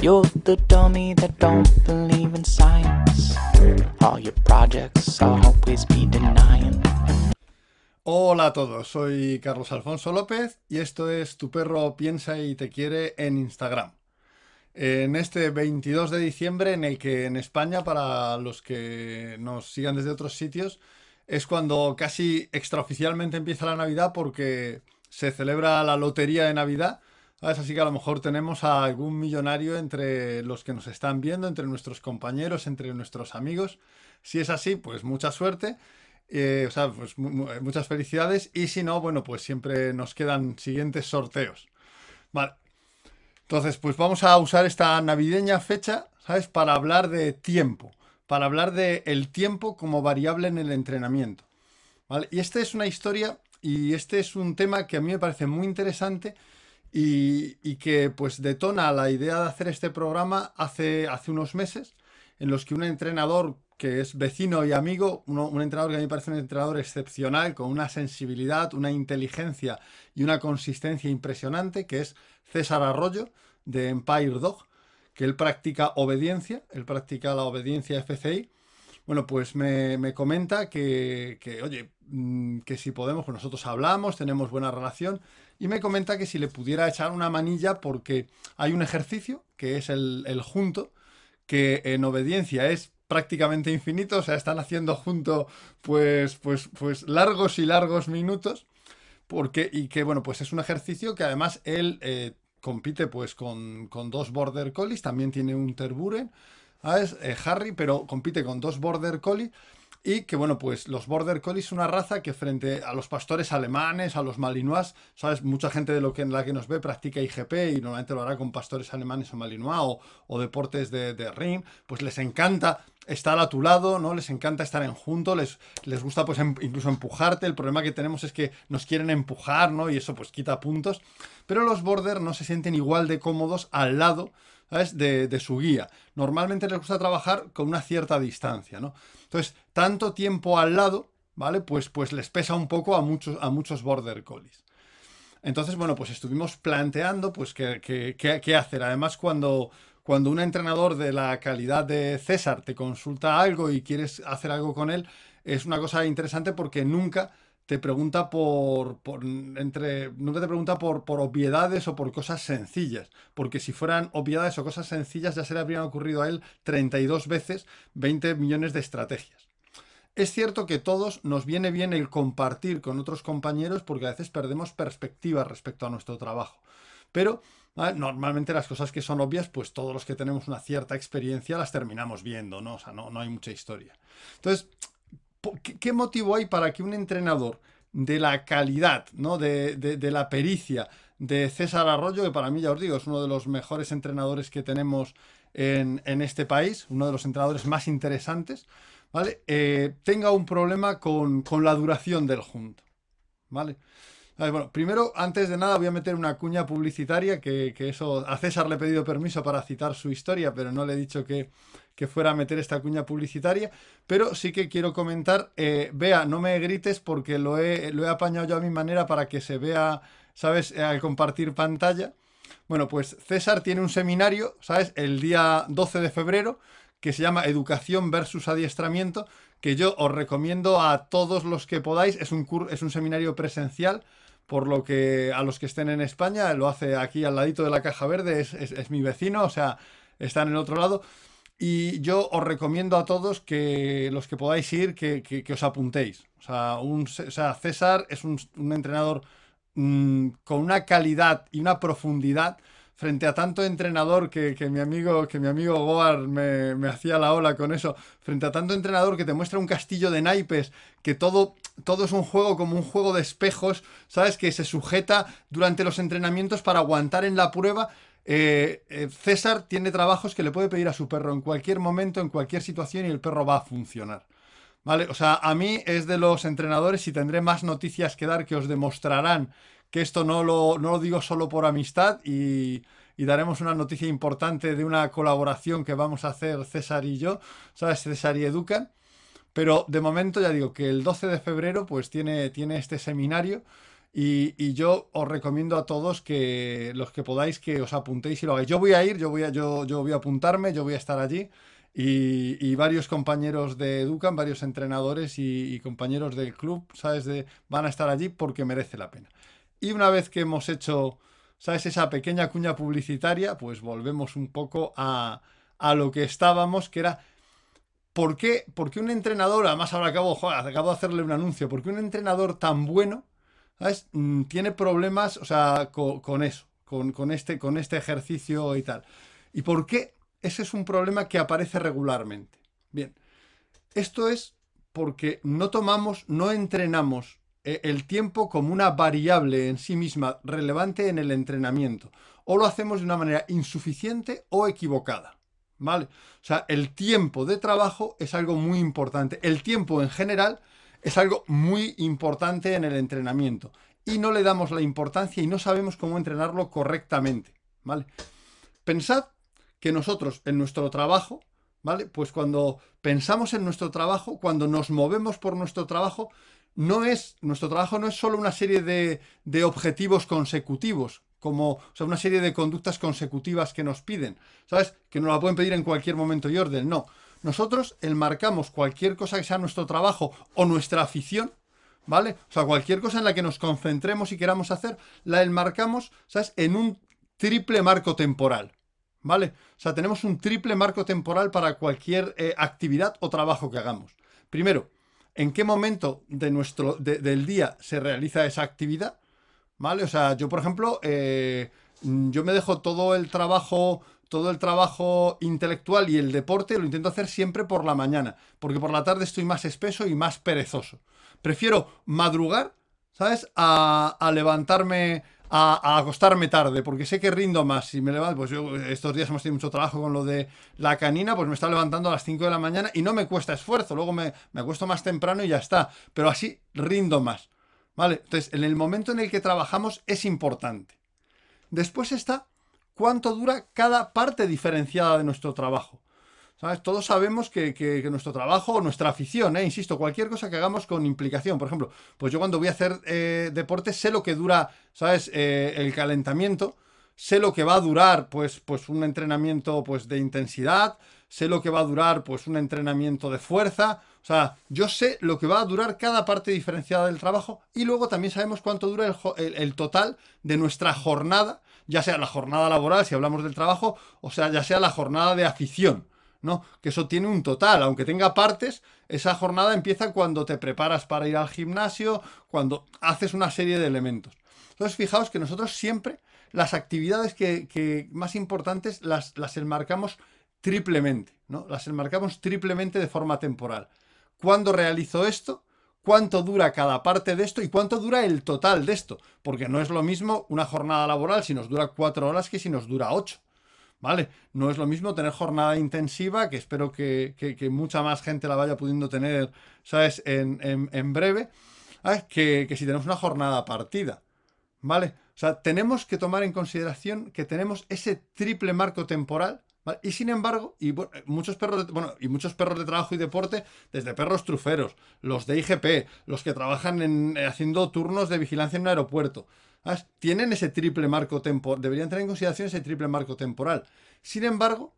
You're the dummy that don't believe in science. All your projects always be denying. Hola a todos, soy Carlos Alfonso López y esto es Tu perro piensa y te quiere en Instagram. En este 22 de diciembre en el que en España, para los que nos sigan desde otros sitios, es cuando casi extraoficialmente empieza la Navidad porque se celebra la lotería de Navidad. ¿Sabes? Así que a lo mejor tenemos a algún millonario entre los que nos están viendo, entre nuestros compañeros, entre nuestros amigos. Si es así, pues mucha suerte. Eh, o sea, pues mu- muchas felicidades. Y si no, bueno, pues siempre nos quedan siguientes sorteos. Vale. Entonces, pues vamos a usar esta navideña fecha, ¿sabes? Para hablar de tiempo. Para hablar de el tiempo como variable en el entrenamiento. ¿Vale? Y esta es una historia y este es un tema que a mí me parece muy interesante y, que pues detona la idea de hacer este programa hace, hace unos meses en los que un entrenador que es vecino y amigo, un entrenador que a mí me parece un entrenador excepcional, con una sensibilidad, una inteligencia y una consistencia impresionante, que es César Arroyo de Empire Dog, que él practica obediencia, él practica la obediencia FCI. Bueno, pues me, me comenta que, que, oye, mm, que si podemos, pues nosotros hablamos, tenemos buena relación, y me comenta que si le pudiera echar una manilla porque hay un ejercicio, que es el, el junto, que en obediencia es prácticamente infinito, o sea, están haciendo junto pues, pues, pues largos y largos minutos, porque, y que bueno, pues es un ejercicio que además él eh, compite pues con, con dos Border Collies, también tiene un Terburen, ¿sabes? Eh, Harry, pero compite con dos Border Collie. Y que bueno, pues los Border Collies es una raza que frente a los pastores alemanes, a los malinois, sabes, mucha gente de lo que en la que nos ve practica IGP y normalmente lo hará con pastores alemanes o malinois o, o deportes de, de ring, pues les encanta estar a tu lado, ¿no? Les encanta estar en junto, les, les gusta pues em- incluso empujarte. El problema que tenemos es que nos quieren empujar, ¿no? Y eso pues quita puntos. Pero los border no se sienten igual de cómodos al lado, De, de su guía. Normalmente les gusta trabajar con una cierta distancia, ¿no? Entonces, tanto tiempo al lado, ¿vale? Pues, pues les pesa un poco a muchos, a muchos border collies. Entonces, bueno, pues estuvimos planteando pues qué, qué- qué- qué hacer. Además, cuando, cuando un entrenador de la calidad de César te consulta algo y quieres hacer algo con él, es una cosa interesante porque nunca te pregunta por, entre, nunca te pregunta por, por obviedades o por cosas sencillas. Porque si fueran obviedades o cosas sencillas, ya se le habrían ocurrido a él 32 veces 20 millones de estrategias. Es cierto que todos nos viene bien el compartir con otros compañeros porque a veces perdemos perspectiva respecto a nuestro trabajo. Pero ¿vale? normalmente las cosas que son obvias, pues todos los que tenemos una cierta experiencia las terminamos viendo, ¿no? O sea, no, no hay mucha historia. Entonces, ¿qué, motivo hay para que un entrenador de la calidad, ¿no? de, de- la pericia de César Arroyo, que para mí, ya os digo, es uno de los mejores entrenadores que tenemos en, en este país, uno de los entrenadores más interesantes, ¿vale? Eh, tenga un problema con, con la duración del junto, ¿vale? Bueno, primero, antes de nada, voy a meter una cuña publicitaria que, que eso a César le he pedido permiso para citar su historia, pero no le he dicho que, que fuera a meter esta cuña publicitaria. Pero sí que quiero comentar, eh, vea, no me grites porque lo he, lo he apañado yo a mi manera para que se vea, ¿sabes?, Eh, al compartir pantalla. Bueno, pues César tiene un seminario, ¿sabes?, el día 12 de febrero, que se llama Educación versus Adiestramiento, que yo os recomiendo a todos los que podáis. Es un, es un seminario presencial, por lo que a los que estén en España, lo hace aquí al ladito de la caja verde, es, es- es mi vecino, o sea, está en el otro lado. Y yo os recomiendo a todos que los que podáis ir, que, que- os apuntéis. O sea, un, o sea, César es un, un entrenador mm, con una calidad y una profundidad frente a tanto entrenador que, que mi amigo que mi amigo Goar me, me hacía la ola con eso, frente a tanto entrenador que te muestra un castillo de naipes, que todo, todo es un juego como un juego de espejos, ¿sabes? Que se sujeta durante los entrenamientos para aguantar en la prueba. Eh, eh, César tiene trabajos que le puede pedir a su perro en cualquier momento, en cualquier situación y el perro va a funcionar. ¿Vale? O sea, a mí es de los entrenadores y tendré más noticias que dar que os demostrarán que esto no lo, no lo digo solo por amistad y, daremos una noticia importante de una colaboración que vamos a hacer César y yo, ¿sabes? César y Educan. Pero de momento ya digo que el 12 de febrero pues tiene, tiene este seminario Y, yo os recomiendo a todos que los que podáis que os apuntéis y lo hagáis. Yo voy a ir, yo voy a, yo, yo voy a apuntarme, yo voy a estar allí. Y, varios compañeros de Educan, varios entrenadores y, compañeros del club, ¿sabes? De, van a estar allí porque merece la pena. Y una vez que hemos hecho, ¿sabes? Esa pequeña cuña publicitaria, pues volvemos un poco a, a lo que estábamos, que era ¿por qué, un entrenador, además ahora acabo, acabo de hacerle un anuncio, ¿por qué un entrenador tan bueno ¿sabes? Mm, tiene problemas o sea, con, eso, con, este, con este ejercicio y tal? ¿Y por qué ese es un problema que aparece regularmente? Bien, esto es porque no tomamos, no entrenamos eh, el tiempo como una variable en sí misma relevante en el entrenamiento. O lo hacemos de una manera insuficiente o equivocada. ¿Vale? O sea, el tiempo de trabajo es algo muy importante. El tiempo en general es algo muy importante en el entrenamiento. Y no le damos la importancia y no sabemos cómo entrenarlo correctamente. ¿Vale? Pensad que nosotros en nuestro trabajo, ¿vale? Pues cuando pensamos en nuestro trabajo, cuando nos movemos por nuestro trabajo, no es, nuestro trabajo no es solo una serie de, de objetivos consecutivos, como o sea, una serie de conductas consecutivas que nos piden, ¿sabes? Que nos la pueden pedir en cualquier momento y orden, no. Nosotros enmarcamos cualquier cosa que sea nuestro trabajo o nuestra afición, ¿vale? O sea, cualquier cosa en la que nos concentremos y queramos hacer, la enmarcamos, ¿sabes? En un triple marco temporal, ¿vale? O sea, tenemos un triple marco temporal para cualquier eh, actividad o trabajo que hagamos. Primero, ¿en qué momento de nuestro, del día se realiza esa actividad? ¿Vale? O sea, yo, por ejemplo, eh, yo me dejo todo el trabajo, todo el trabajo intelectual y el deporte lo intento hacer siempre por la mañana, porque por la tarde estoy más espeso y más perezoso. Prefiero madrugar, ¿sabes? A, levantarme, a, acostarme tarde, porque sé que rindo más. Si me levanto, pues yo estos días hemos tenido mucho trabajo con lo de la canina, pues me está levantando a las 5 de la mañana y no me cuesta esfuerzo. Luego me, me acuesto más temprano y ya está. Pero así rindo más. ¿Vale? Entonces, en el momento en el que trabajamos es importante. Después está cuánto dura cada parte diferenciada de nuestro trabajo. ¿Sabes? Todos sabemos que, nuestro trabajo o nuestra afición, ¿eh? insisto, cualquier cosa que hagamos con implicación. Por ejemplo, pues yo cuando voy a hacer eh, deporte sé lo que dura, ¿sabes? Eh, el calentamiento, sé lo que va a durar, pues, pues un entrenamiento pues, de intensidad, sé lo que va a durar, pues un entrenamiento de fuerza. O sea, yo sé lo que va a durar cada parte diferenciada del trabajo y luego también sabemos cuánto dura el, total de nuestra jornada, ya sea la jornada laboral, si hablamos del trabajo, o sea, ya sea la jornada de afición. ¿no? Que eso tiene un total, aunque tenga partes, esa jornada empieza cuando te preparas para ir al gimnasio, cuando haces una serie de elementos. Entonces, fijaos que nosotros siempre las actividades que, más importantes las, las enmarcamos triplemente, ¿no? Las enmarcamos triplemente de forma temporal cuándo realizo esto, cuánto dura cada parte de esto y cuánto dura el total de esto. Porque no es lo mismo una jornada laboral si nos dura cuatro horas que si nos dura ocho. ¿Vale? No es lo mismo tener jornada intensiva, que espero que, mucha más gente la vaya pudiendo tener, ¿sabes?, en, breve, que, que si tenemos una jornada partida. ¿Vale? O sea, tenemos que tomar en consideración que tenemos ese triple marco temporal y sin embargo, y muchos perros de, bueno, y muchos perros de trabajo y deporte, desde perros truferos, los de IGP, los que trabajan eh, haciendo turnos de vigilancia en un aeropuerto, tienen ese triple marco temporal, deberían tener en consideración ese triple marco temporal. Sin embargo,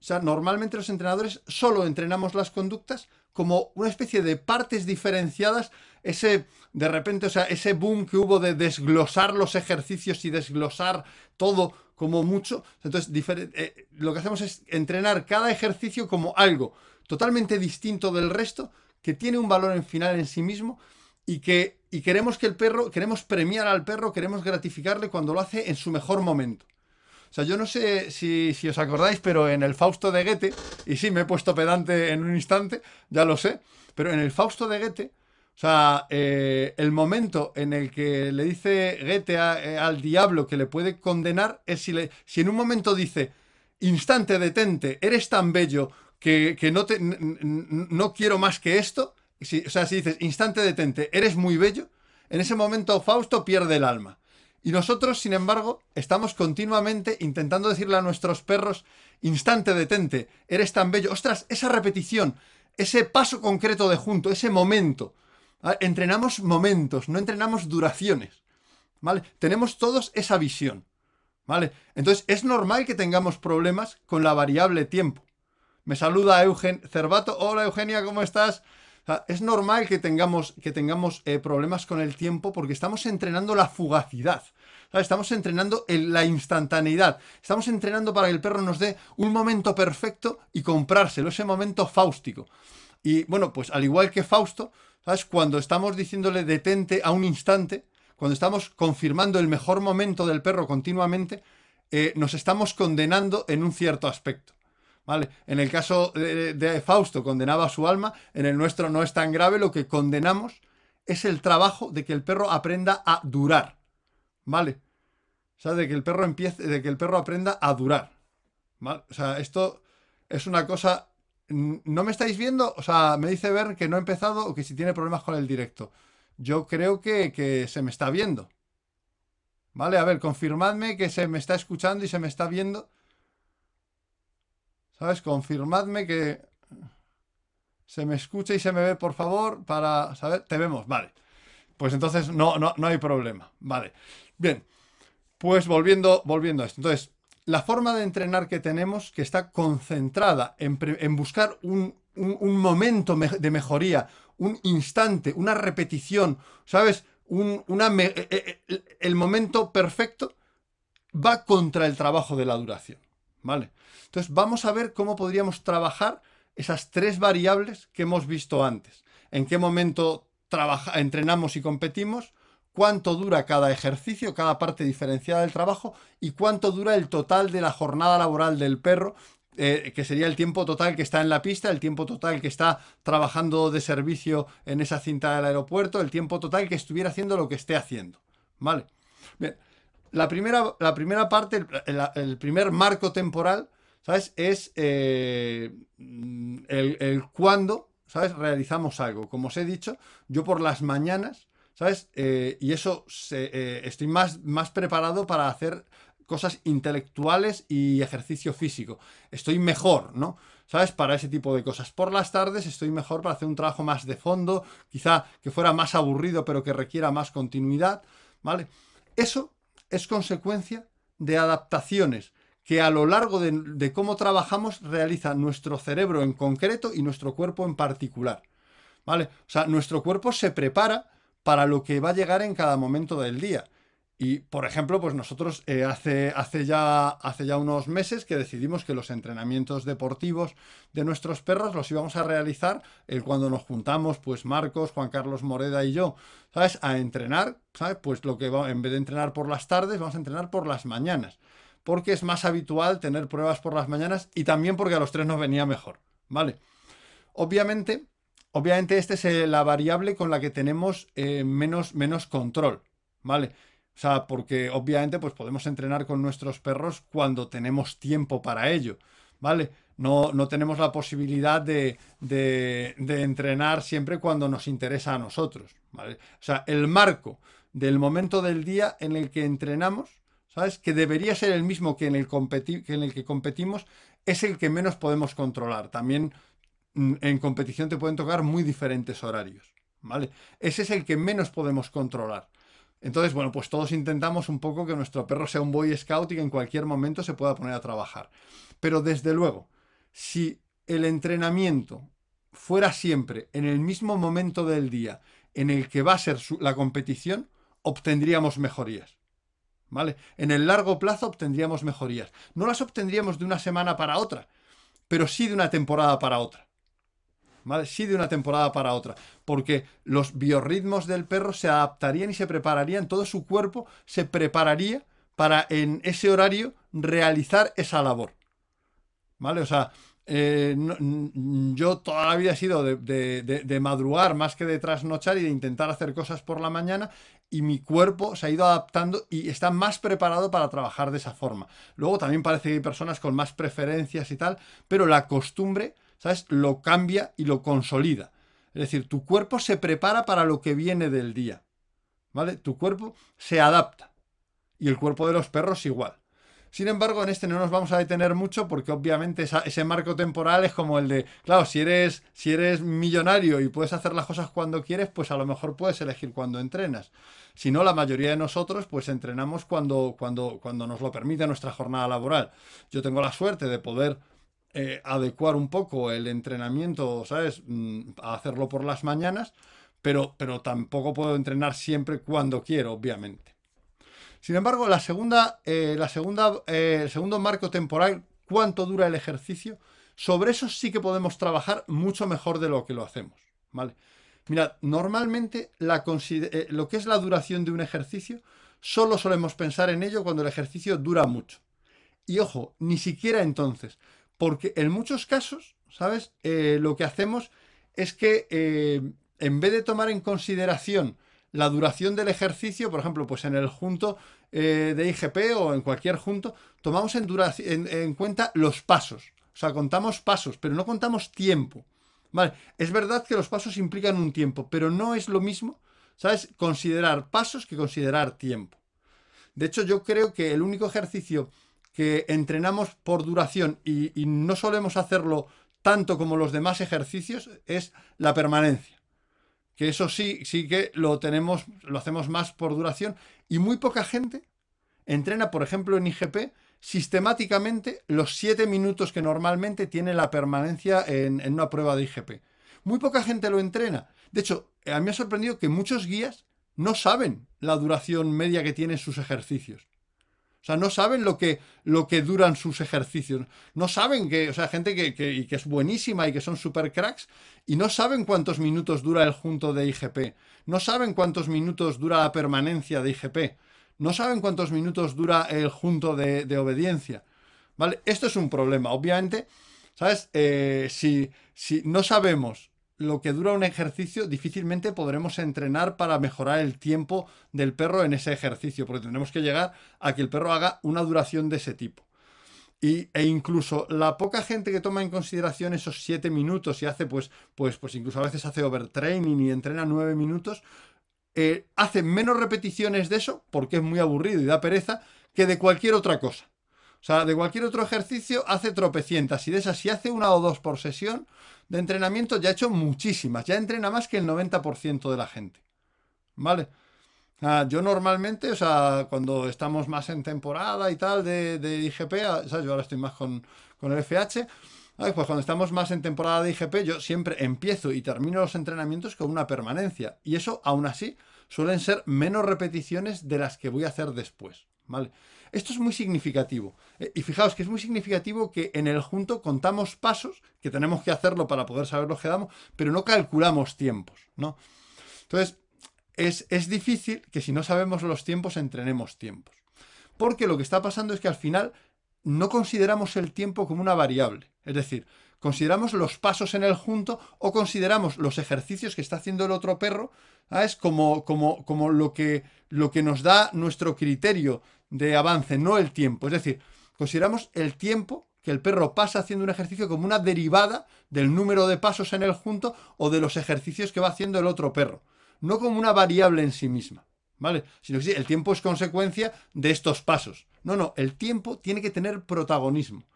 o sea, normalmente los entrenadores solo entrenamos las conductas como una especie de partes diferenciadas, ese, de repente, o sea, ese boom que hubo de desglosar los ejercicios y desglosar todo como mucho. Entonces, eh, lo que hacemos es entrenar cada ejercicio como algo totalmente distinto del resto, que tiene un valor en final en sí mismo y que y queremos que el perro, queremos premiar al perro, queremos gratificarle cuando lo hace en su mejor momento. O sea, yo no sé si, si, os acordáis, pero en el Fausto de Goethe, y sí, me he puesto pedante en un instante, ya lo sé, pero en el Fausto de Goethe, sea, eh, el momento en el que le dice Goethe al diablo que le puede condenar es si, le, si en un momento dice, instante, detente, eres tan bello que, no, te, no quiero más que esto. Si, o sea, si dices, instante, detente, eres muy bello, en ese momento Fausto pierde el alma. Y nosotros, sin embargo, estamos continuamente intentando decirle a nuestros perros, instante, detente, eres tan bello. Ostras, esa repetición, ese paso concreto de junto, ese momento. Ah, entrenamos momentos, no entrenamos duraciones. ¿vale? Tenemos todos esa visión, ¿vale? Entonces es normal que tengamos problemas con la variable tiempo. Me saluda Eugen Cervato. Hola Eugenia, ¿cómo estás? es normal que tengamos, que tengamos eh, problemas con el tiempo porque estamos entrenando la fugacidad. Estamos entrenando la instantaneidad. Estamos entrenando para que el perro nos dé un momento perfecto y comprárselo, ese momento fáustico. Y bueno, pues al igual que Fausto, ¿sabes? Cuando estamos diciéndole detente a un instante, cuando estamos confirmando el mejor momento del perro continuamente, eh, nos estamos condenando en un cierto aspecto. En el caso de, Fausto condenaba su alma, en el nuestro no es tan grave, lo que condenamos es el trabajo de que el perro aprenda a durar, ¿vale? O sea, de que el perro empiece, de que el perro aprenda a durar, ¿vale? O sea, esto es una cosa... ¿No me estáis viendo? O sea, me dice ver que no he empezado o que si tiene problemas con el directo. Yo creo que, que se me está viendo. ¿Vale? A ver, confirmadme que se me está escuchando y se me está viendo. ¿Sabes? Confirmadme que se me escucha y se me ve, por favor, para saber. Te vemos, vale. Pues entonces no, no, no hay problema. Vale. Bien. Pues volviendo, volviendo a esto. Entonces, la forma de entrenar que tenemos, que está concentrada en, buscar un, momento de mejoría, un instante, una repetición, ¿sabes? una e, e, el momento perfecto va contra el trabajo de la duración. ¿Vale? Entonces vamos a ver cómo podríamos trabajar esas tres variables que hemos visto antes. En qué momento entrenamos y competimos, cuánto dura cada ejercicio, cada parte diferenciada del trabajo y cuánto dura el total de la jornada laboral del perro, eh, que sería el tiempo total que está en la pista, el tiempo total que está trabajando de servicio en esa cinta del aeropuerto, el tiempo total que estuviera haciendo lo que esté haciendo. ¿Vale? La primera, la primera parte, el, primer marco temporal, ¿sabes? Es eh, el, el cuándo, ¿sabes? Realizamos algo. Como os he dicho, yo por las mañanas, ¿sabes? Eh, y eso eh, estoy más, más preparado para hacer cosas intelectuales y ejercicio físico. Estoy mejor, ¿no? ¿Sabes? Para ese tipo de cosas. Por las tardes estoy mejor para hacer un trabajo más de fondo, quizá que fuera más aburrido, pero que requiera más continuidad, ¿vale? Eso es consecuencia de adaptaciones que a lo largo de, cómo trabajamos realiza nuestro cerebro en concreto y nuestro cuerpo en particular. ¿Vale? O sea, nuestro cuerpo se prepara para lo que va a llegar en cada momento del día. Y, por ejemplo, pues nosotros eh, hace, hace, ya, hace ya unos meses que decidimos que los entrenamientos deportivos de nuestros perros los íbamos a realizar eh, cuando nos juntamos, pues Marcos, Juan Carlos Moreda y yo, ¿sabes? A entrenar, ¿sabes? Pues lo que va, en vez de entrenar por las tardes, vamos a entrenar por las mañanas. Porque es más habitual tener pruebas por las mañanas y también porque a los tres nos venía mejor, ¿vale? Obviamente, obviamente esta es eh, la variable con la que tenemos menos, menos control, ¿vale? O sea, porque obviamente pues podemos entrenar con nuestros perros cuando tenemos tiempo para ello, ¿vale? No, no tenemos la posibilidad de, de, entrenar siempre cuando nos interesa a nosotros, ¿vale? O sea, el marco del momento del día en el que entrenamos, ¿sabes? Que debería ser el mismo que en el, que competimos, es el que menos podemos controlar. También en competición te pueden tocar muy diferentes horarios, ¿vale? Ese es el que menos podemos controlar. Entonces, bueno, pues todos intentamos un poco que nuestro perro sea un boy scout y que en cualquier momento se pueda poner a trabajar. Pero desde luego, si el entrenamiento fuera siempre en el mismo momento del día en el que va a ser la competición, obtendríamos mejorías. ¿Vale? En el largo plazo obtendríamos mejorías. No las obtendríamos de una semana para otra, pero sí de una temporada para otra. Sí, de una temporada para otra. Porque los biorritmos del perro se adaptarían y se prepararían, todo su cuerpo se prepararía para en ese horario realizar esa labor. ¿Vale? O sea, eh, yo toda la vida he sido de, madrugar más que de trasnochar y de intentar hacer cosas por la mañana y mi cuerpo se ha ido adaptando y está más preparado para trabajar de esa forma. Luego también parece que hay personas con más preferencias y tal, pero la costumbre ¿sabes? Lo cambia y lo consolida. Es decir, tu cuerpo se prepara para lo que viene del día. ¿Vale? Tu cuerpo se adapta. Y el cuerpo de los perros igual. Sin embargo, en este no nos vamos a detener mucho porque obviamente ese marco temporal es como el de, claro, si eres, si eres millonario y puedes hacer las cosas cuando quieres, pues a lo mejor puedes elegir cuando entrenas. Si no, la mayoría de nosotros pues entrenamos cuando, cuando, cuando nos lo permite nuestra jornada laboral. Yo tengo la suerte de poder eh, adecuar un poco el entrenamiento, ¿sabes? Mm, a hacerlo por las mañanas, pero, pero tampoco puedo entrenar siempre cuando quiero, obviamente. Sin embargo, la segunda, eh, la segunda, eh, el segundo marco temporal, cuánto dura el ejercicio, sobre eso sí que podemos trabajar mucho mejor de lo que lo hacemos. ¿vale? Mirad, normalmente eh, lo que es la duración de un ejercicio, solo solemos pensar en ello cuando el ejercicio dura mucho. Y ojo, ni siquiera entonces, porque en muchos casos, ¿sabes? lo que hacemos es que en vez de tomar en consideración la duración del ejercicio, por ejemplo, pues en el junto eh, de IGP o en cualquier junto, tomamos en, en, cuenta los pasos. O sea, contamos pasos, pero no contamos tiempo. Vale, es verdad que los pasos implican un tiempo, pero no es lo mismo, ¿sabes? Considerar pasos que considerar tiempo. De hecho, yo creo que el único ejercicio que entrenamos por duración y no solemos hacerlo tanto como los demás ejercicios es la permanencia que eso sí, sí que lo tenemos, lo hacemos más por duración y muy poca gente entrena, por ejemplo, en IGP sistemáticamente los 7 minutos que normalmente tiene la permanencia en, en, una prueba de IGP. Muy poca gente lo entrena. De hecho, a mí me ha sorprendido que muchos guías no saben la duración media que tienen sus ejercicios. O sea, no saben lo que, lo que duran sus ejercicios. No saben que, o sea, gente que, que, que es buenísima y que son super cracks y no saben cuántos minutos dura el junto de IGP. No saben cuántos minutos dura la permanencia de IGP. No saben cuántos minutos dura el junto de, de obediencia. ¿Vale? Esto es un problema. Obviamente, ¿sabes? Eh, si, si no sabemos lo que dura un ejercicio, difícilmente podremos entrenar para mejorar el tiempo del perro en ese ejercicio, porque tendremos que llegar a que el perro haga una duración de ese tipo. Y, e incluso la poca gente que toma en consideración esos siete minutos y hace, pues, pues, pues incluso a veces hace overtraining y entrena nueve minutos, eh, hace menos repeticiones de eso, porque es muy aburrido y da pereza, que de cualquier otra cosa. O sea, de cualquier otro ejercicio hace tropecientas y de esas si hace una o dos por sesión de entrenamiento ya ha hecho muchísimas, ya entrena más que el 90% de la gente. ¿Vale? yo normalmente, o sea, cuando estamos más en temporada y tal de, de IGP, yo ahora estoy más con, con el FH, pues cuando estamos más en temporada de IGP, yo siempre empiezo y termino los entrenamientos con una permanencia. Y eso, aún así, suelen ser menos repeticiones de las que voy a hacer después. ¿Vale? Esto es muy significativo. Eh, y fijaos que es muy significativo que en el junto contamos pasos, que tenemos que hacerlo para poder saber lo que damos, pero no calculamos tiempos, ¿no? Entonces, es, es difícil que si no sabemos los tiempos, entrenemos tiempos. Porque lo que está pasando es que al final no consideramos el tiempo como una variable. Es decir, consideramos los pasos en el junto o consideramos los ejercicios que está haciendo el otro perro es Como, como, como lo, que, lo que nos da nuestro criterio de avance, no el tiempo. Es decir, consideramos el tiempo que el perro pasa haciendo un ejercicio como una derivada del número de pasos en el junto o de los ejercicios que va haciendo el otro perro, no como una variable en sí misma, ¿vale? Sino que el tiempo es consecuencia de estos pasos. No, no, el tiempo tiene que tener protagonismo.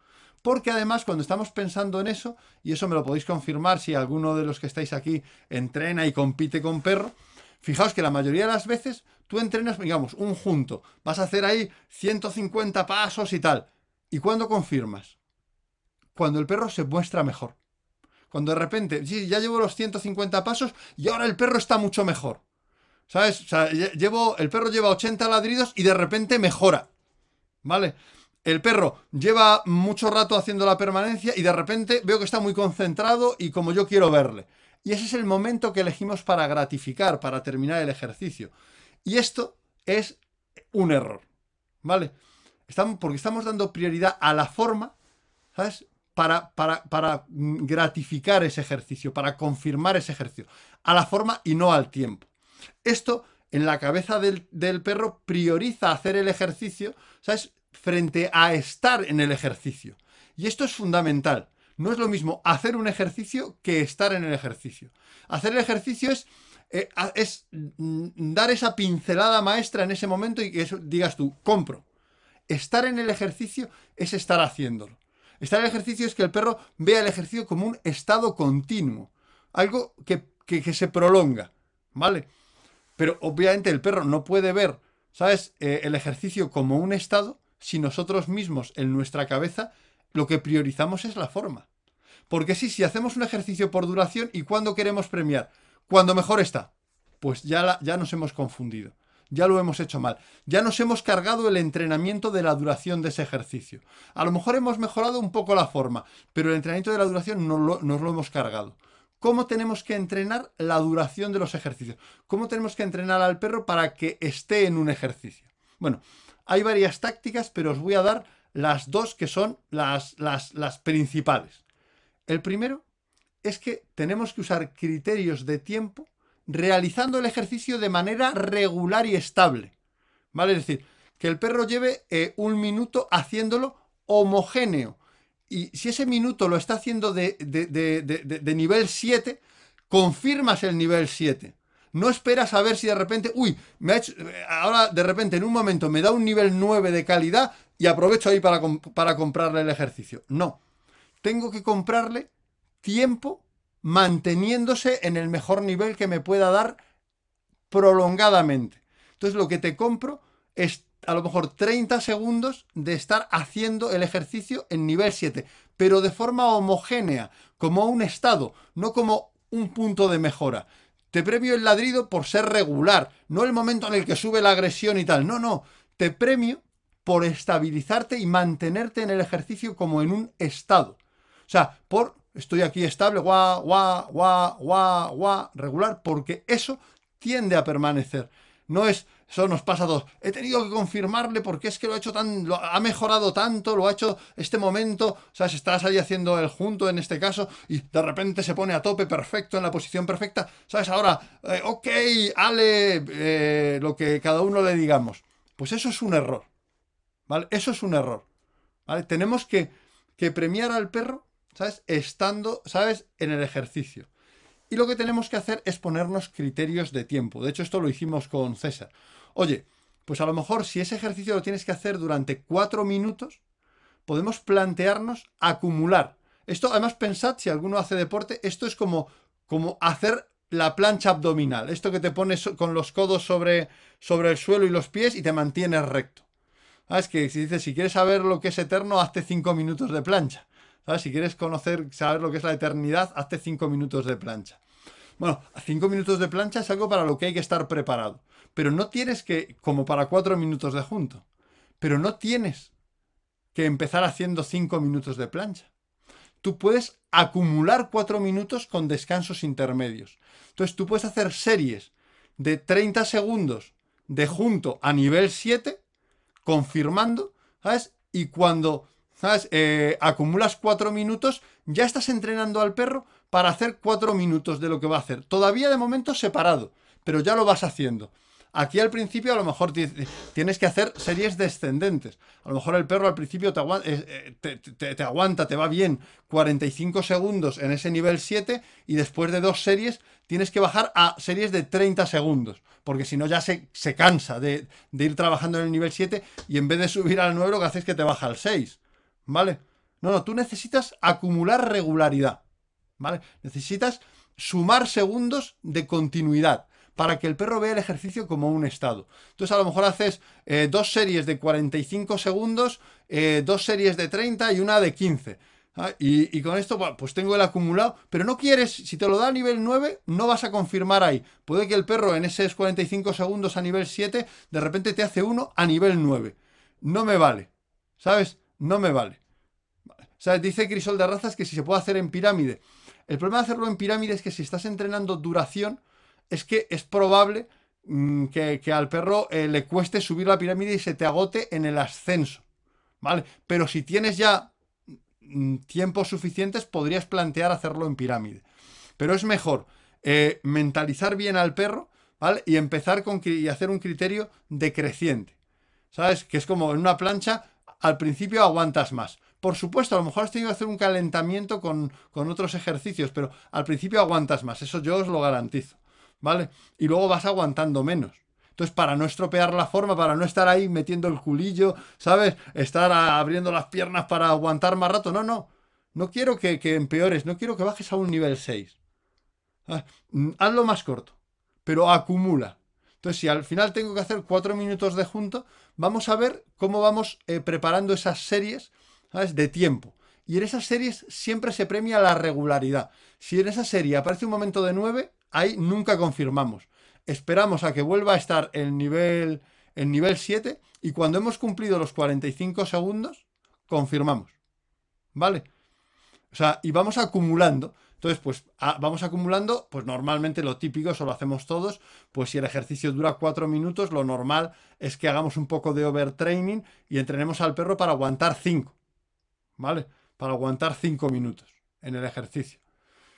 Porque además cuando estamos pensando en eso, y eso me lo podéis confirmar si alguno de los que estáis aquí entrena y compite con perro, fijaos que la mayoría de las veces tú entrenas, digamos, un junto, vas a hacer ahí 150 pasos y tal. ¿Y cuándo confirmas? Cuando el perro se muestra mejor. Cuando de repente, sí, ya llevo los 150 pasos y ahora el perro está mucho mejor. ¿Sabes? O sea, llevo, el perro lleva 80 ladridos y de repente mejora. ¿Vale? El perro lleva mucho rato haciendo la permanencia y de repente veo que está muy concentrado y como yo quiero verle. Y ese es el momento que elegimos para gratificar, para terminar el ejercicio. Y esto es un error, ¿vale? Estamos, porque estamos dando prioridad a la forma, ¿sabes? Para, para, gratificar ese ejercicio, para confirmar ese ejercicio. A la forma y no al tiempo. Esto en la cabeza del, del perro prioriza hacer el ejercicio, ¿sabes? Frente a estar en el ejercicio. Y esto es fundamental. No es lo mismo hacer un ejercicio que estar en el ejercicio. Hacer el ejercicio es eh, es mm, dar esa pincelada maestra en ese momento y que digas tú, compro. Estar en el ejercicio es estar haciéndolo. Estar en el ejercicio es que el perro vea el ejercicio como un estado continuo, algo que, se prolonga, ¿vale? Pero obviamente el perro no puede ver, ¿sabes?, eh, el ejercicio como un estado si nosotros mismos en nuestra cabeza lo que priorizamos es la forma. Porque sí, si hacemos un ejercicio por duración y cuando queremos premiar, cuando mejor está, pues ya, ya nos hemos confundido ya lo hemos hecho mal. Ya nos hemos cargado el entrenamiento de la duración de ese ejercicio. A lo mejor hemos mejorado un poco la forma, pero el entrenamiento de la duración no nos lo hemos cargado. ¿Cómo tenemos que entrenar la duración de los ejercicios? ¿Cómo tenemos que entrenar al perro para que esté en un ejercicio? Bueno, hay varias tácticas, pero os voy a dar las dos que son las, las, las principales. El primero es que tenemos que usar criterios de tiempo realizando el ejercicio de manera regular y estable. ¿Vale? Es decir, que el perro lleve eh, un minuto haciéndolo homogéneo. Y si ese minuto lo está haciendo de, de, nivel 7, confirmas el nivel 7. No esperas a ver si de repente, uy, me ha hecho, ahora de repente en un momento me da un nivel 9 de calidad y aprovecho ahí para, para comprarle el ejercicio. No, tengo que comprarle tiempo manteniéndose en el mejor nivel que me pueda dar prolongadamente. Entonces lo que te compro es a lo mejor 30 segundos de estar haciendo el ejercicio en nivel 7, pero de forma homogénea, como un estado, no como un punto de mejora. Te premio el ladrido por ser regular, no el momento en el que sube la agresión y tal. No, no, te premio por estabilizarte y mantenerte en el ejercicio como en un estado. O sea, por estoy aquí estable, guau, guau, guau, guau, guau, regular, porque eso tiende a permanecer. No es, eso nos pasa a todos. He tenido que confirmarle porque es que lo ha hecho tan, ha mejorado tanto, lo ha hecho este momento, o sea, si estás ahí haciendo el junto en este caso y de repente se pone a tope perfecto, en la posición perfecta, ¿sabes? Ahora, eh, ok, Ale, eh, lo que cada uno le digamos. Pues eso es un error, ¿vale? Eso es un error, ¿vale? Tenemos que, que premiar al perro ¿sabes? Estando, ¿sabes? En el ejercicio. Y lo que tenemos que hacer es ponernos criterios de tiempo. De hecho, esto lo hicimos con César. Oye, pues a lo mejor si ese ejercicio lo tienes que hacer durante cuatro minutos, podemos plantearnos acumular. Esto, además, pensad, si alguno hace deporte, esto es como, como hacer la plancha abdominal. Esto que te pones con los codos sobre, sobre el suelo y los pies y te mantienes recto. Es que si dices, si quieres saber lo que es eterno, hazte cinco minutos de plancha. Si quieres conocer, saber lo que es la eternidad, hazte cinco minutos de plancha. Bueno, cinco minutos de plancha es algo para lo que hay que estar preparado. Pero no tienes que, como para cuatro minutos de junto, pero no tienes que empezar haciendo cinco minutos de plancha. Tú puedes acumular cuatro minutos con descansos intermedios. Entonces tú puedes hacer series de 30 segundos de junto a nivel 7, confirmando, ¿sabes? Y cuando ¿sabes? Eh, acumulas cuatro minutos, ya estás entrenando al perro para hacer cuatro minutos de lo que va a hacer. Todavía de momento separado, pero ya lo vas haciendo. Aquí al principio a lo mejor tienes que hacer series descendentes. A lo mejor el perro al principio te aguanta, eh, te, aguanta, te va bien 45 segundos en ese nivel 7 y después de dos series tienes que bajar a series de 30 segundos. Porque si no ya se, se cansa de, de, ir trabajando en el nivel 7 y en vez de subir al 9 lo que hace es que te baja al 6. ¿Vale? No, no, tú necesitas acumular regularidad. ¿Vale? Necesitas sumar segundos de continuidad para que el perro vea el ejercicio como un estado. Entonces a lo mejor haces eh, dos series de 45 segundos, eh, dos series de 30 y una de 15. ¿ah? Y, y, con esto pues tengo el acumulado, pero no quieres, si te lo da a nivel 9, no vas a confirmar ahí. Puede que el perro en esos 45 segundos a nivel 7, de repente te hace uno a nivel 9. No me vale. ¿Sabes? No me vale. O dice Crisol de Razas que si se puede hacer en pirámide. El problema de hacerlo en pirámide es que si estás entrenando duración, es que es probable mm, que, al perro eh, le cueste subir la pirámide y se te agote en el ascenso. ¿Vale? Pero si tienes ya mm, tiempos suficientes, podrías plantear hacerlo en pirámide. Pero es mejor eh, mentalizar bien al perro, ¿vale? Y empezar con y hacer un criterio decreciente. ¿Sabes? Que es como en una plancha, al principio aguantas más. Por supuesto, a lo mejor has tenido que hacer un calentamiento con, otros ejercicios, pero al principio aguantas más, eso yo os lo garantizo, ¿vale? Y luego vas aguantando menos. Entonces, para no estropear la forma, para no estar ahí metiendo el culillo, ¿sabes? Estar abriendo las piernas para aguantar más rato. No, no. No quiero que, empeores, no quiero que bajes a un nivel 6. Ah, mm, hazlo más corto, pero acumula. Entonces, si al final tengo que hacer cuatro minutos de junto, vamos a ver cómo vamos eh, preparando esas series ¿sabes? de tiempo. Y en esas series siempre se premia la regularidad. Si en esa serie aparece un momento de 9, ahí nunca confirmamos esperamos a que vuelva a estar el nivel, el nivel 7 y cuando hemos cumplido los 45 segundos, confirmamos. ¿Vale? O sea, y vamos acumulando. Entonces, pues vamos acumulando, pues normalmente lo típico, eso lo hacemos todos, pues si el ejercicio dura 4 minutos, lo normal es que hagamos un poco de overtraining y entrenemos al perro para aguantar 5. ¿Vale? Para aguantar 5 minutos en el ejercicio.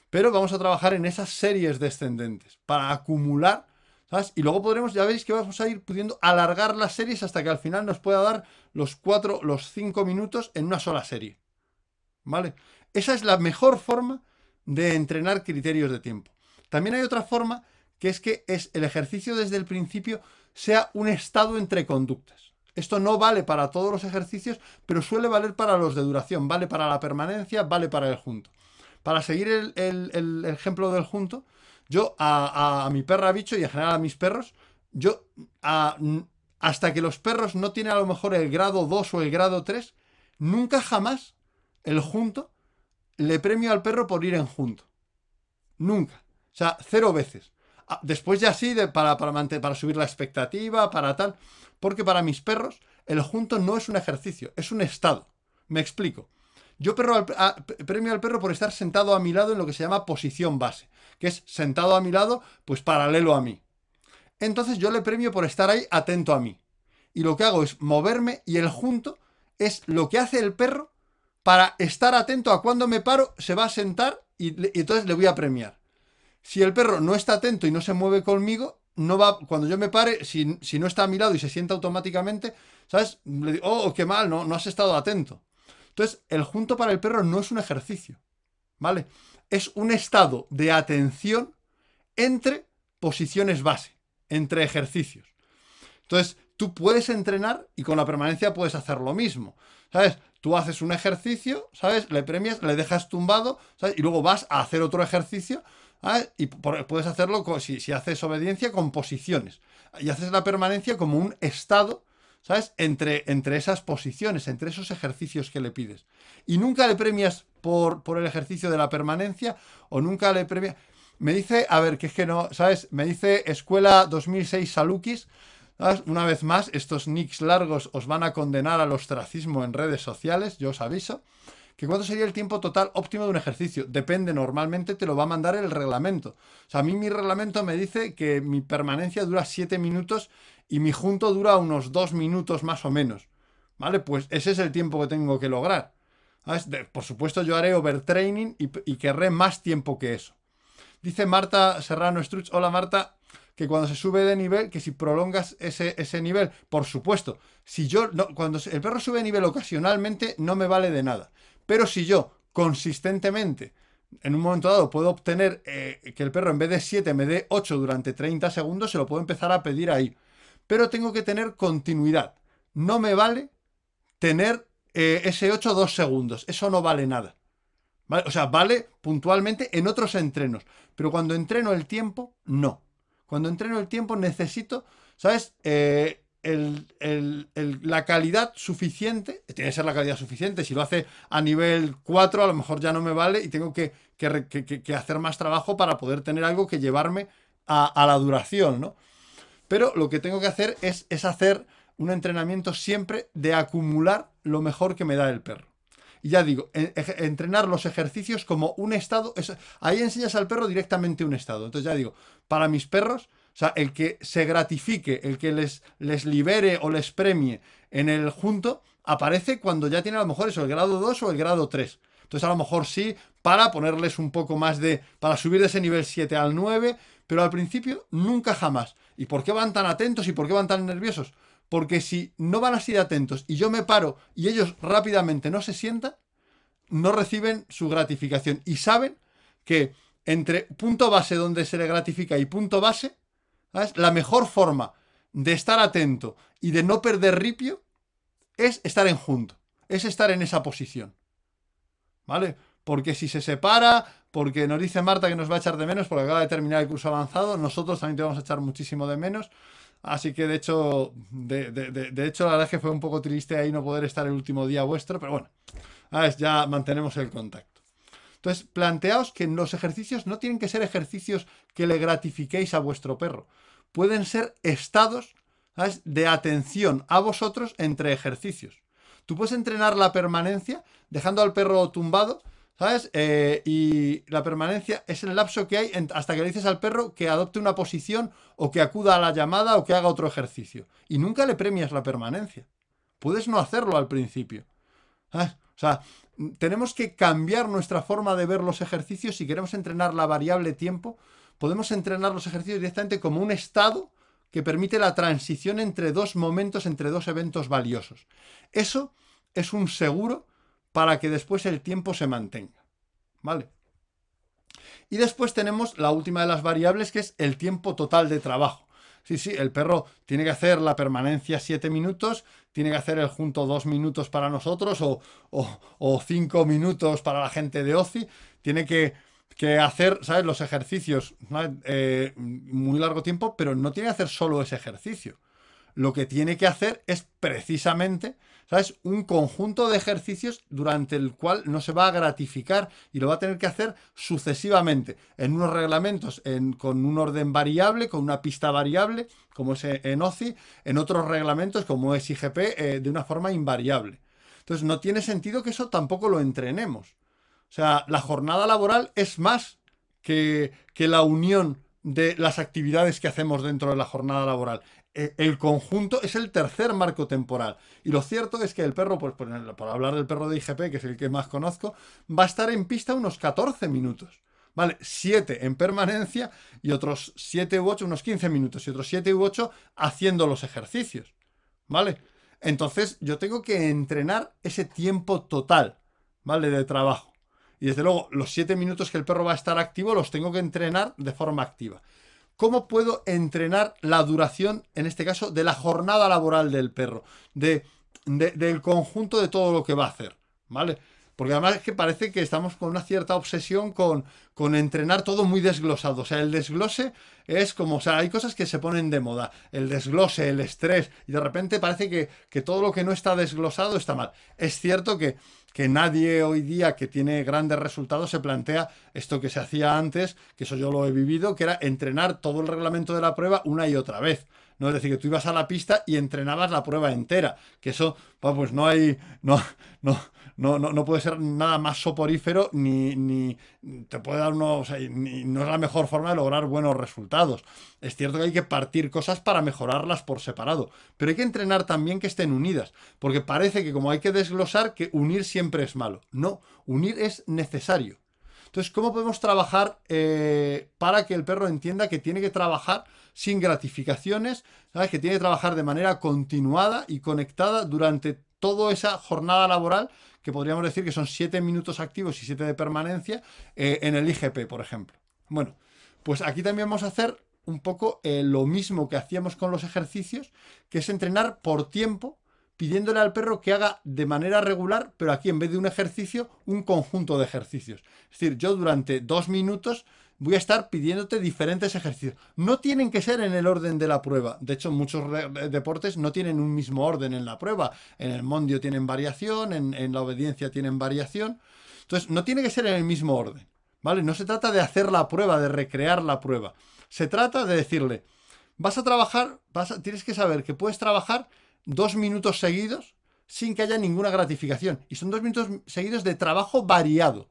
Pero vamos a trabajar en esas series descendentes para acumular y luego podremos, ya veis que vamos a ir pudiendo alargar las series hasta que al final nos pueda dar los cuatro, los cinco minutos en una sola serie. ¿Vale? Esa es la mejor forma de entrenar criterios de tiempo. También hay otra forma que es que es el ejercicio desde el principio sea un estado entre conductas. Esto no vale para todos los ejercicios, pero suele valer para los de duración, vale para la permanencia, vale para el junto. Para seguir el ejemplo del junto, yo a, mi perra bicho y en general a mis perros, yo hasta que los perros no tienen a lo mejor el grado 2 o el grado 3, nunca jamás el junto le premio al perro por ir en junto. Nunca. O sea, cero veces. Después ya sí, de, para, para, para subir la expectativa, para tal. Porque para mis perros, el junto no es un ejercicio, es un estado. Me explico. Yo premio al perro por estar sentado a mi lado en lo que se llama posición base, que es sentado a mi lado, pues paralelo a mí. Entonces yo le premio por estar ahí atento a mí. Y lo que hago es moverme y el junto es lo que hace el perro para estar atento a cuando me paro, se va a sentar y, entonces le voy a premiar. Si el perro no está atento y no se mueve conmigo, no va, cuando yo me pare, si, si no está a mi lado y se sienta automáticamente, ¿sabes? Le digo, oh, qué mal, no, no has estado atento. Entonces, el junto para el perro no es un ejercicio, ¿vale? Es un estado de atención entre posiciones base, entre ejercicios. Entonces, tú puedes entrenar y con la permanencia puedes hacer lo mismo, ¿sabes? Tú haces un ejercicio, ¿sabes? Le premias, le dejas tumbado, ¿sabes? Y luego vas a hacer otro ejercicio, ¿sabes? Y puedes hacerlo, si, si haces obediencia, con posiciones. Y haces la permanencia como un estado ¿sabes? Entre, entre esas posiciones, entre esos ejercicios que le pides. Y nunca le premias por, por el ejercicio de la permanencia o nunca le premias... Me dice, a ver, que es que no, ¿sabes? Me dice Escuela 2006 Salukis. Una vez más, estos nicks largos os van a condenar al ostracismo en redes sociales, yo os aviso. ¿Que cuánto sería el tiempo total óptimo de un ejercicio? Depende, normalmente te lo va a mandar el reglamento. O sea, a mí mi reglamento me dice que mi permanencia dura 7 minutos y mi junto dura unos dos minutos más o menos. ¿Vale? Pues ese es el tiempo que tengo que lograr. Por supuesto, yo haré overtraining y, y querré más tiempo que eso. Dice Marta Serrano Struch, hola Marta, que cuando se sube de nivel, que si prolongas ese, ese nivel, por supuesto, si yo, cuando el perro sube de nivel ocasionalmente, no me vale de nada. Pero si yo consistentemente, en un momento dado, puedo obtener eh, que el perro en vez de 7 me dé 8 durante 30 segundos, se lo puedo empezar a pedir ahí pero tengo que tener continuidad. No me vale tener eh, ese 8 dos segundos. Eso no vale nada. O sea, vale puntualmente en otros entrenos. Pero cuando entreno el tiempo, no. Cuando entreno el tiempo necesito, ¿sabes? Eh, la calidad suficiente, tiene que ser la calidad suficiente. Si lo hace a nivel 4, a lo mejor ya no me vale y tengo que, hacer más trabajo para poder tener algo que llevarme a, la duración, ¿no? Pero lo que tengo que hacer es hacer un entrenamiento siempre de acumular lo mejor que me da el perro. Y ya digo, entrenar los ejercicios como un estado. ahí enseñas al perro directamente un estado. Entonces ya digo, para mis perros, o sea, el que se gratifique, el que les, les libere o les premie en el junto, aparece cuando ya tiene a lo mejor eso, el grado 2 o el grado 3. Entonces a lo mejor sí, para ponerles un poco más de, para subir de ese nivel 7 al 9, pero al principio nunca jamás. ¿Y por qué van tan atentos y por qué van tan nerviosos? Porque si no van así de atentos y yo me paro y ellos rápidamente no se sientan, no reciben su gratificación y saben que entre punto base donde se le gratifica y punto base, la mejor forma de estar atento y de no perder ripio es estar en junto, es estar en esa posición. ¿Vale? Porque si se separa, porque nos dice Marta que nos va a echar de menos porque acaba de terminar el curso avanzado, nosotros también te vamos a echar muchísimo de menos. Así que de hecho, de, hecho, la verdad es que fue un poco triste ahí no poder estar el último día vuestro, pero bueno, ya mantenemos el contacto. Entonces, planteaos que los ejercicios no tienen que ser ejercicios que le gratifiquéis a vuestro perro. Pueden ser estados de atención a vosotros entre ejercicios. Tú puedes entrenar la permanencia dejando al perro tumbado, ¿sabes? Eh, y la permanencia es el lapso que hay hasta que le dices al perro que adopte una posición o que acuda a la llamada o que haga otro ejercicio. Y nunca le premias la permanencia. Puedes no hacerlo al principio. O sea, tenemos que cambiar nuestra forma de ver los ejercicios. Si queremos entrenar la variable tiempo, podemos entrenar los ejercicios directamente como un estado que permite la transición entre dos momentos, entre dos eventos valiosos. Eso es un seguro para que después el tiempo se mantenga. ¿Vale? Y después tenemos la última de las variables que es el tiempo total de trabajo. Sí, sí, el perro tiene que hacer la permanencia 7 minutos, tiene que hacer el junto 2 minutos para nosotros o 5 minutos para la gente de OCI, tiene que que hacer, ¿sabes? Los ejercicios eh, muy largo tiempo, pero no tiene que hacer solo ese ejercicio. Lo que tiene que hacer es precisamente, ¿sabes? Un conjunto de ejercicios durante el cual no se va a gratificar y lo va a tener que hacer sucesivamente en unos reglamentos con un orden variable, con una pista variable, como es en OCI, en otros reglamentos, como es IGP, eh, de una forma invariable. Entonces, no tiene sentido que eso tampoco lo entrenemos. O sea, la jornada laboral es más que, la unión de las actividades que hacemos dentro de la jornada laboral. E, el conjunto es el tercer marco temporal. Y lo cierto es que el perro, pues por, hablar del perro de IGP, que es el que más conozco, va a estar en pista unos 14 minutos. ¿Vale? 7 en permanencia y otros 7 u 8, unos 15 minutos y otros 7 u 8 haciendo los ejercicios. ¿Vale? Entonces yo tengo que entrenar ese tiempo total, ¿vale? De trabajo. Y desde luego, los siete minutos que el perro va a estar activo los tengo que entrenar de forma activa. ¿Cómo puedo entrenar la duración, en este caso, de la jornada laboral del perro? De, del conjunto de todo lo que va a hacer. ¿Vale? Porque además es que parece que estamos con una cierta obsesión con, con entrenar todo muy desglosado. O sea, el desglose es como, o sea, hay cosas que se ponen de moda. El desglose, el estrés, y de repente parece que, que todo lo que no está desglosado está mal. Es cierto que que nadie hoy día que tiene grandes resultados se plantea esto que se hacía antes, que eso yo lo he vivido, que era entrenar todo el reglamento de la prueba una y otra vez. No es decir, que tú ibas a la pista y entrenabas la prueba entera. Que eso, pues no hay. No, no, no, no, puede ser nada más soporífero ni, ni te puede dar uno, no es la mejor forma de lograr buenos resultados. Es cierto que hay que partir cosas para mejorarlas por separado, pero hay que entrenar también que estén unidas, porque parece que como hay que desglosar, que unir siempre es malo. No, unir es necesario. Entonces, ¿cómo podemos trabajar eh, para que el perro entienda que tiene que trabajar sin gratificaciones, ¿sabes? que tiene que trabajar de manera continuada y conectada durante toda esa jornada laboral que podríamos decir que son 7 minutos activos y 7 de permanencia eh, en el IGP, por ejemplo. Bueno, pues aquí también vamos a hacer un poco eh, lo mismo que hacíamos con los ejercicios, que es entrenar por tiempo, pidiéndole al perro que haga de manera regular, pero aquí en vez de un ejercicio, un conjunto de ejercicios. Es decir, yo durante dos minutos voy a estar pidiéndote diferentes ejercicios. No tienen que ser en el orden de la prueba. De hecho, muchos deportes no tienen un mismo orden en la prueba. En el mondio tienen variación, en, la obediencia tienen variación. Entonces, no tiene que ser en el mismo orden. ¿Vale? No se trata de hacer la prueba, de recrear la prueba. Se trata de decirle, vas a trabajar, vas tienes que saber que puedes trabajar dos minutos seguidos sin que haya ninguna gratificación. Y son dos minutos seguidos de trabajo variado.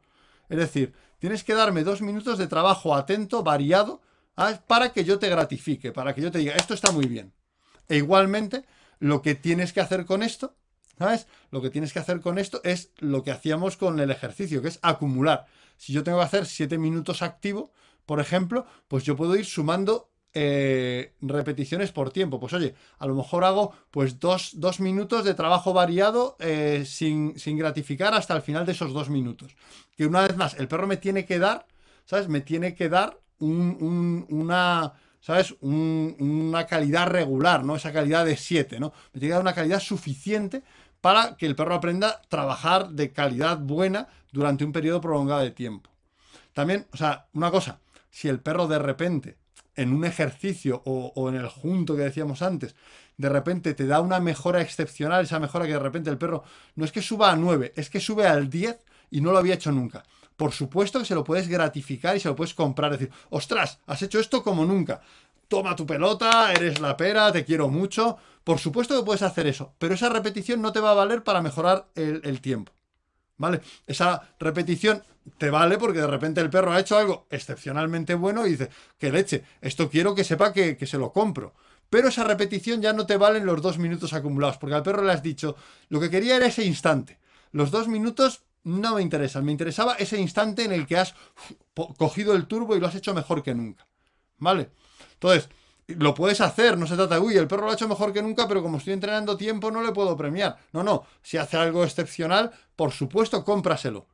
Es decir, tienes que darme dos minutos de trabajo atento, variado, para que yo te gratifique, para que yo te diga, esto está muy bien. E igualmente, lo que tienes que hacer con esto, ¿sabes? Lo que tienes que hacer con esto es lo que hacíamos con el ejercicio, que es acumular. Si yo tengo que hacer siete minutos activo, por ejemplo, pues yo puedo ir sumando eh, repeticiones por tiempo. Pues oye, a lo mejor hago pues dos, minutos de trabajo variado eh, sin, sin, gratificar hasta el final de esos dos minutos. Que una vez más, el perro me tiene que dar, ¿sabes? Me tiene que dar un, una, ¿sabes? una calidad regular, ¿no? Esa calidad de 7, ¿no? Me tiene que dar una calidad suficiente para que el perro aprenda a trabajar de calidad buena durante un periodo prolongado de tiempo. También, o sea, una cosa, si el perro de repente, en un ejercicio o, en el junto que decíamos antes, de repente te da una mejora excepcional, esa mejora que de repente el perro no es que suba a 9, es que sube al 10 y no lo había hecho nunca. Por supuesto que se lo puedes gratificar y se lo puedes comprar, decir, ostras, has hecho esto como nunca. Toma tu pelota, eres la pera, te quiero mucho. Por supuesto que puedes hacer eso, pero esa repetición no te va a valer para mejorar el, tiempo. ¿Vale? Esa repetición te vale porque de repente el perro ha hecho algo excepcionalmente bueno y dice, que leche, esto quiero que sepa que, que se lo compro. Pero esa repetición ya no te valen los dos minutos acumulados, porque al perro le has dicho, lo que quería era ese instante. Los dos minutos no me interesan, me interesaba ese instante en el que has cogido el turbo y lo has hecho mejor que nunca. ¿Vale? Entonces, lo puedes hacer, no se trata de, uy, el perro lo ha hecho mejor que nunca, pero como estoy entrenando tiempo no le puedo premiar. No, no, si hace algo excepcional, por supuesto, cómpraselo.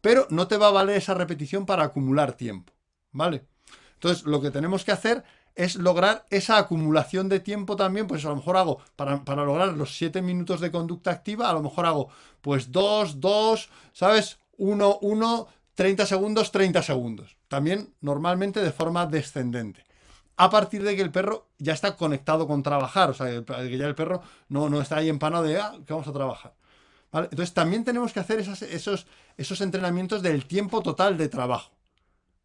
Pero no te va a valer esa repetición para acumular tiempo. ¿Vale? Entonces, lo que tenemos que hacer es lograr esa acumulación de tiempo también, pues a lo mejor hago, para, lograr los 7 minutos de conducta activa, a lo mejor hago pues 2, 2, ¿sabes? 1, 1, 30 segundos, 30 segundos. También normalmente de forma descendente. A partir de que el perro ya está conectado con trabajar, o sea, que ya el perro no, no está ahí empanado de, ah, que vamos a trabajar. Entonces también tenemos que hacer esos, esos entrenamientos del tiempo total de trabajo.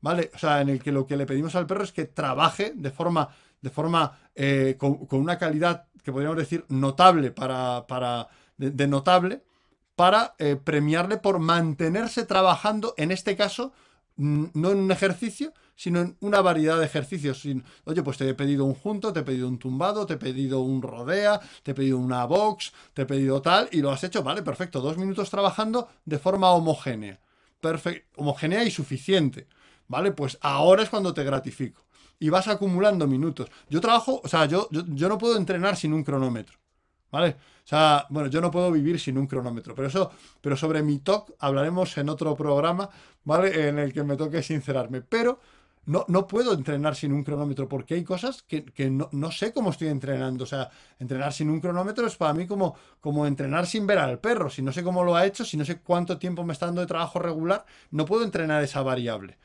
¿vale? O sea, en el que lo que le pedimos al perro es que trabaje de forma, de forma eh, con, una calidad que podríamos decir notable para, para de, notable, para eh, premiarle por mantenerse trabajando, en este caso, no en un ejercicio, sino en una variedad de ejercicios. Oye, pues te he pedido un junto, te he pedido un tumbado, te he pedido un rodea, te he pedido una box, te he pedido tal, y lo has hecho, vale, perfecto, dos minutos trabajando de forma homogénea. Perfecto, homogénea y suficiente. ¿vale? Pues ahora es cuando te gratifico. Y vas acumulando minutos. Yo trabajo, o sea, yo, yo, no puedo entrenar sin un cronómetro, ¿vale? O sea, bueno, yo no puedo vivir sin un cronómetro, pero eso, pero sobre mi talk hablaremos en otro programa, ¿vale? En el que me toque sincerarme. Pero no, no puedo entrenar sin un cronómetro porque hay cosas que, no, sé cómo estoy entrenando. O sea, entrenar sin un cronómetro es para mí como, como entrenar sin ver al perro. Si no sé cómo lo ha hecho, si no sé cuánto tiempo me está dando de trabajo regular, no puedo entrenar esa variable.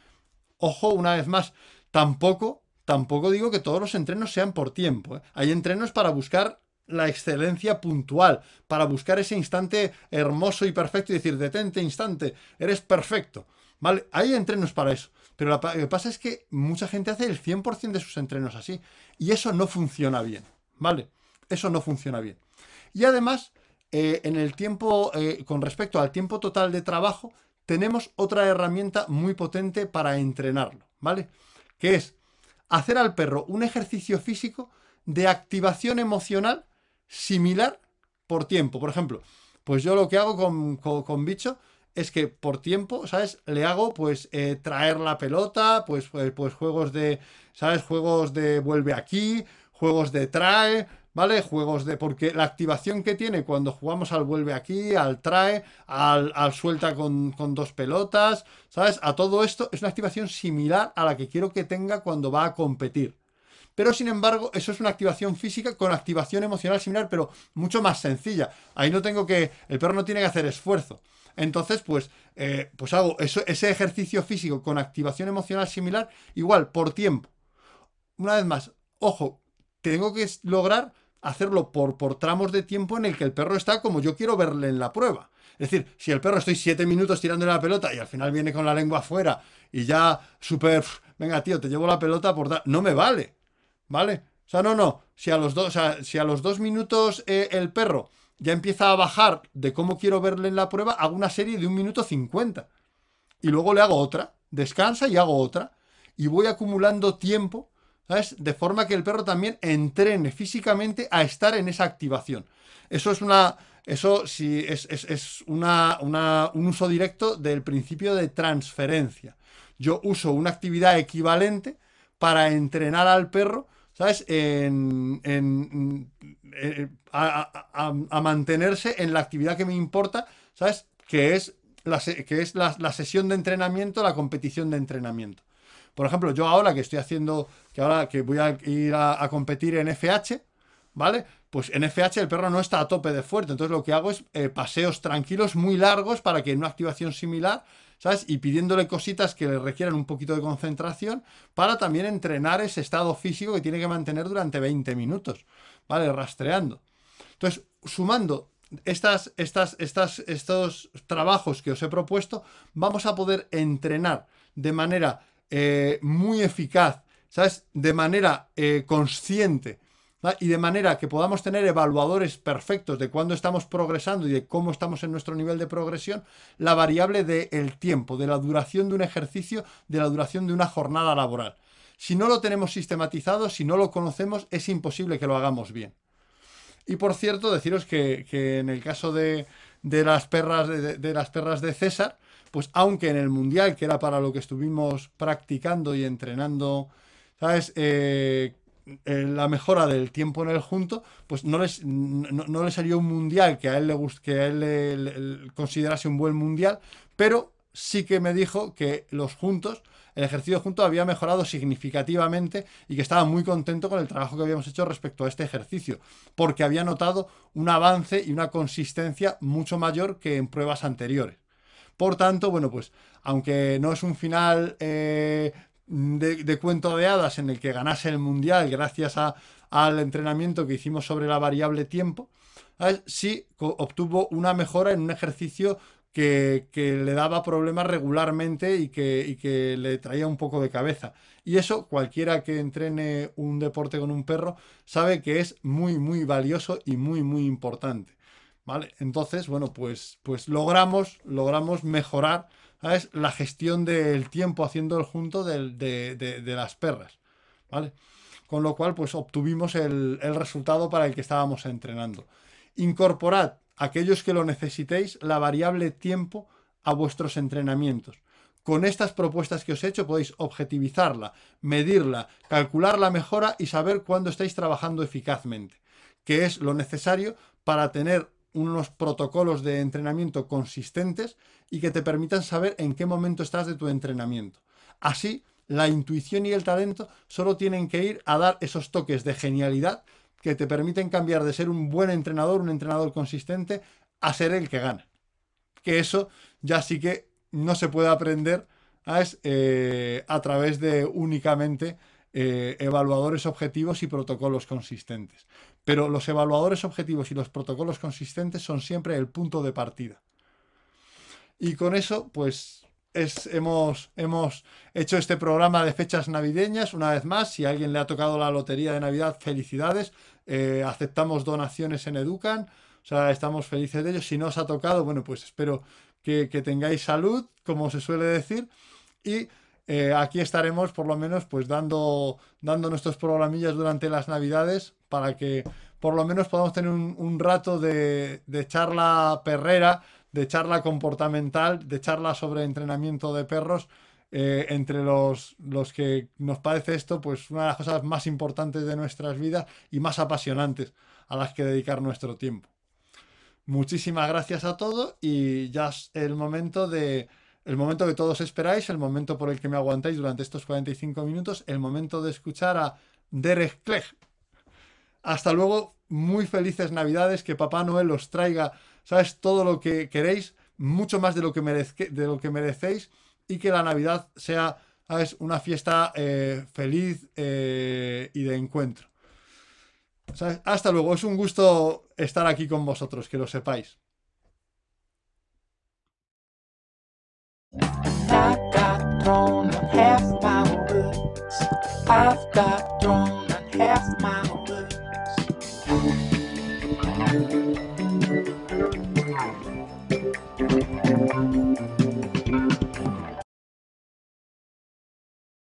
Ojo, una vez más, tampoco, tampoco digo que todos los entrenos sean por tiempo. ¿eh? Hay entrenos para buscar la excelencia puntual, para buscar ese instante hermoso y perfecto y decir, detente instante, eres perfecto. ¿Vale? Hay entrenos para eso. Pero lo que pasa es que mucha gente hace el 100% de sus entrenos así. Y eso no funciona bien. ¿Vale? Eso no funciona bien. Y además, eh, en el tiempo, eh, con respecto al tiempo total de trabajo, tenemos otra herramienta muy potente para entrenarlo, ¿vale? Que es hacer al perro un ejercicio físico de activación emocional similar por tiempo. Por ejemplo, pues yo lo que hago con, bicho es que por tiempo, ¿sabes? Le hago pues eh, traer la pelota, pues, pues, pues juegos de, ¿sabes? Juegos de vuelve aquí, juegos de trae, ¿vale? Juegos de. Porque la activación que tiene cuando jugamos al vuelve aquí, al trae, al, suelta con, dos pelotas, ¿sabes? A todo esto es una activación similar a la que quiero que tenga cuando va a competir. Pero sin embargo, eso es una activación física con activación emocional similar, pero mucho más sencilla. Ahí no tengo que. El perro no tiene que hacer esfuerzo. Entonces, pues, eh, pues hago ese ejercicio físico con activación emocional similar, igual, por tiempo. Una vez más, ojo, tengo que lograr hacerlo por, por tramos de tiempo en el que el perro está como yo quiero verle en la prueba. Es decir, si el perro estoy siete minutos tirándole la pelota y al final viene con la lengua afuera y ya súper, venga tío, te llevo la pelota por dar, no me vale, ¿vale? O sea, no, no, si a los dos, si a los dos minutos eh, el perro ya empieza a bajar de cómo quiero verle en la prueba, hago una serie de un minuto cincuenta. Y luego le hago otra, descansa y hago otra. Y voy acumulando tiempo ¿sabes? De forma que el perro también entrene físicamente a estar en esa activación. Eso es una. Eso sí es, una, un uso directo del principio de transferencia. Yo uso una actividad equivalente para entrenar al perro, ¿sabes? En, a, mantenerse en la actividad que me importa, ¿sabes? Que es, la, que es la sesión de entrenamiento, la competición de entrenamiento. Por ejemplo, yo ahora que estoy haciendo, que ahora que voy a ir a, competir en FH, ¿vale? Pues en FH el perro no está a tope de fuerte, entonces lo que hago es eh, paseos tranquilos muy largos para que en una activación similar Y pidiéndole cositas que le requieran un poquito de concentración para también entrenar ese estado físico que tiene que mantener durante 20 minutos, ¿vale? Rastreando. Entonces, sumando estas, estas, estas, estos trabajos que os he propuesto, vamos a poder entrenar de manera eh, muy eficaz, ¿sabes? De manera eh, consciente y de manera que podamos tener evaluadores perfectos de cuándo estamos progresando y de cómo estamos en nuestro nivel de progresión, la variable del tiempo, de la duración de un ejercicio, de la duración de una jornada laboral. Si no lo tenemos sistematizado, si no lo conocemos, es imposible que lo hagamos bien. Y por cierto, deciros que, en el caso de, las perras de, las perras de César, pues aunque en el Mundial, que era para lo que estuvimos practicando y entrenando, ¿sabes? Eh, la mejora del tiempo en el junto, pues no, les, no, le salió un mundial que a él, le, que a él considerase un buen mundial, pero sí que me dijo que los juntos, el ejercicio junto había mejorado significativamente y que estaba muy contento con el trabajo que habíamos hecho respecto a este ejercicio, porque había notado un avance y una consistencia mucho mayor que en pruebas anteriores. Por tanto, bueno, pues aunque no es un final eh, de, cuento de hadas en el que ganase el mundial gracias al entrenamiento que hicimos sobre la variable tiempo, sí obtuvo una mejora en un ejercicio que, le daba problemas regularmente y que, que, le traía un poco de cabeza. Y eso cualquiera que entrene un deporte con un perro sabe que es muy, muy valioso y muy, muy importante. ¿Vale? Entonces, bueno, pues, pues logramos, logramos mejorar es la gestión del tiempo haciendo el junto de, las perras, ¿vale? Con lo cual, pues obtuvimos el, resultado para el que estábamos entrenando. Incorporad, aquellos que lo necesitéis, la variable tiempo a vuestros entrenamientos. Con estas propuestas que os he hecho podéis objetivizarla, medirla, calcular la mejora y saber cuándo estáis trabajando eficazmente, que es lo necesario para tener unos protocolos de entrenamiento consistentes y que te permitan saber en qué momento estás de tu entrenamiento. Así, la intuición y el talento solo tienen que ir a dar esos toques de genialidad que te permiten cambiar de ser un buen entrenador, un entrenador consistente, a ser el que gana. Que eso ya sí que no se puede aprender eh, a través de únicamente eh, evaluadores objetivos y protocolos consistentes. Pero los evaluadores objetivos y los protocolos consistentes son siempre el punto de partida. Y con eso, pues es, hemos, hecho este programa de fechas navideñas. Una vez más, si a alguien le ha tocado la lotería de Navidad, felicidades. Eh, aceptamos donaciones en Educan. O sea, estamos felices de ello. Si no os ha tocado, bueno, pues espero que, que tengáis salud, como se suele decir. Y eh, aquí estaremos por lo menos pues dando, dando nuestros programillas durante las navidades para que por lo menos podamos tener un, rato de, charla perrera, de charla comportamental, de charla sobre entrenamiento de perros. Eh, entre los, los que nos parece esto, pues una de las cosas más importantes de nuestras vidas y más apasionantes a las que dedicar nuestro tiempo. Muchísimas gracias a todos y ya es el momento de, el momento que todos esperáis, el momento por el que me aguantáis durante estos 45 minutos, el momento de escuchar a Derek Clegg. Hasta luego, muy felices Navidades, que Papá Noel os traiga, ¿sabes? Todo lo que queréis, mucho más de lo que, de lo que merecéis, y que la Navidad sea, ¿sabes? Una fiesta eh, feliz eh, y de encuentro. Hasta luego, es un gusto estar aquí con vosotros, que lo sepáis.